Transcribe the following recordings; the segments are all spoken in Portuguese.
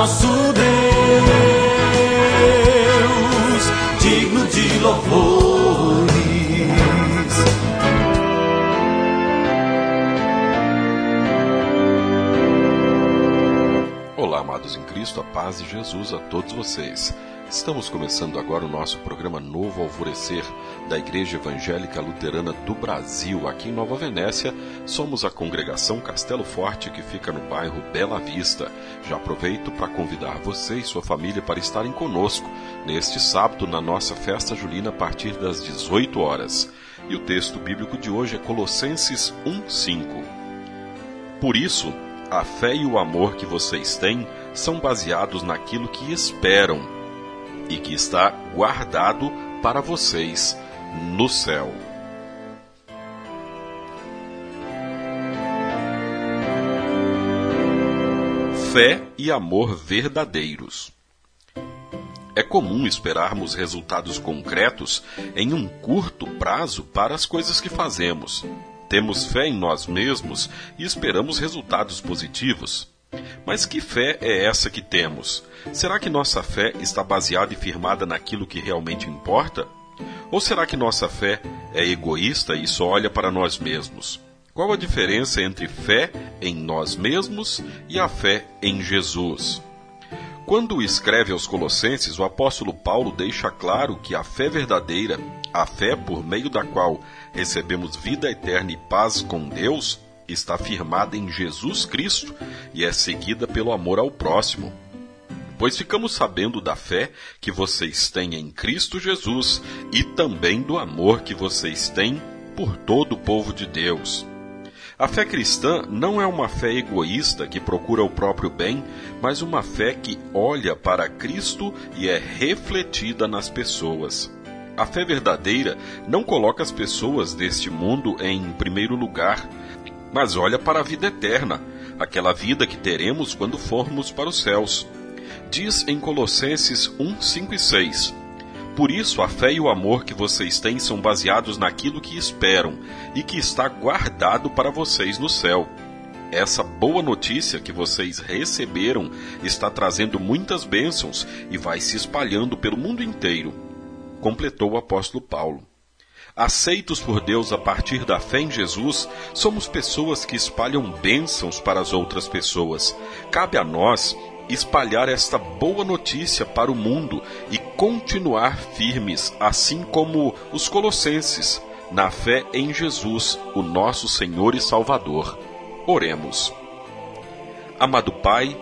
nosso Deus, digno de louvores. Olá, amados em Cristo, a paz de Jesus a todos vocês. Estamos começando agora o nosso programa Novo Alvorecer da Igreja Evangélica Luterana do Brasil, aqui em Nova Venécia. Somos a congregação Castelo Forte, que fica no bairro Bela Vista. Já aproveito para convidar você e sua família para estarem conosco neste sábado na nossa festa julina a partir das 18 horas. E o texto bíblico de hoje é Colossenses 1:5. Por isso, a fé e o amor que vocês têm são baseados naquilo que esperam e que está guardado para vocês no céu. Fé e amor verdadeiros. É comum esperarmos resultados concretos em um curto prazo para as coisas que fazemos. Temos fé em nós mesmos e esperamos resultados positivos. Mas que fé é essa que temos? Será que nossa fé está baseada e firmada naquilo que realmente importa? Ou será que nossa fé é egoísta e só olha para nós mesmos? Qual a diferença entre fé em nós mesmos e a fé em Jesus? Quando escreve aos Colossenses, o apóstolo Paulo deixa claro que a fé verdadeira, a fé por meio da qual recebemos vida eterna e paz com Deus, está firmada em Jesus Cristo e é seguida pelo amor ao próximo. Pois ficamos sabendo da fé que vocês têm em Cristo Jesus e também do amor que vocês têm por todo o povo de Deus. A fé cristã não é uma fé egoísta que procura o próprio bem, mas uma fé que olha para Cristo e é refletida nas pessoas. A fé verdadeira não coloca as pessoas deste mundo em primeiro lugar, mas olha para a vida eterna, aquela vida que teremos quando formos para os céus. Diz em Colossenses 1, 5 e 6: Por isso a fé e o amor que vocês têm são baseados naquilo que esperam e que está guardado para vocês no céu. Essa boa notícia que vocês receberam está trazendo muitas bênçãos e vai se espalhando pelo mundo inteiro. Completou o apóstolo Paulo. Aceitos por Deus a partir da fé em Jesus, somos pessoas que espalham bênçãos para as outras pessoas. Cabe a nós espalhar esta boa notícia para o mundo e continuar firmes, assim como os colossenses, na fé em Jesus, o nosso Senhor e Salvador. Oremos. Amado Pai,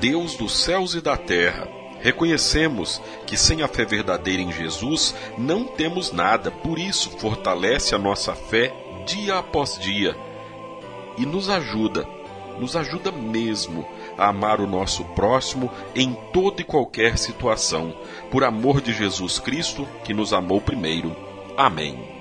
Deus dos céus e da terra, Reconhecemos que sem a fé verdadeira em Jesus não temos nada, por isso fortalece a nossa fé dia após dia e nos ajuda, nos ajuda mesmo a amar o nosso próximo em toda e qualquer situação, por amor de Jesus Cristo que nos amou primeiro. Amém.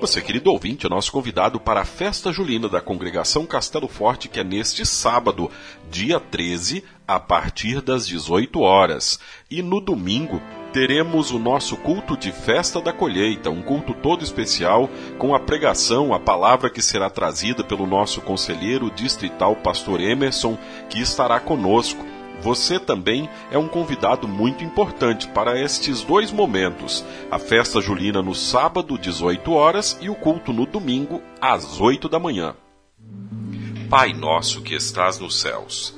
Você, querido ouvinte, é nosso convidado para a festa julina da congregação Castelo Forte, que é neste sábado, dia 13, a partir das 18 horas. E no domingo, teremos o nosso culto de festa da colheita, um culto todo especial com a pregação, a palavra que será trazida pelo nosso conselheiro distrital, pastor Emerson, que estará conosco. Você também é um convidado muito importante para estes dois momentos: a festa julina no sábado, 18 horas, e o culto no domingo, às 8 da manhã. Pai nosso que estás nos céus,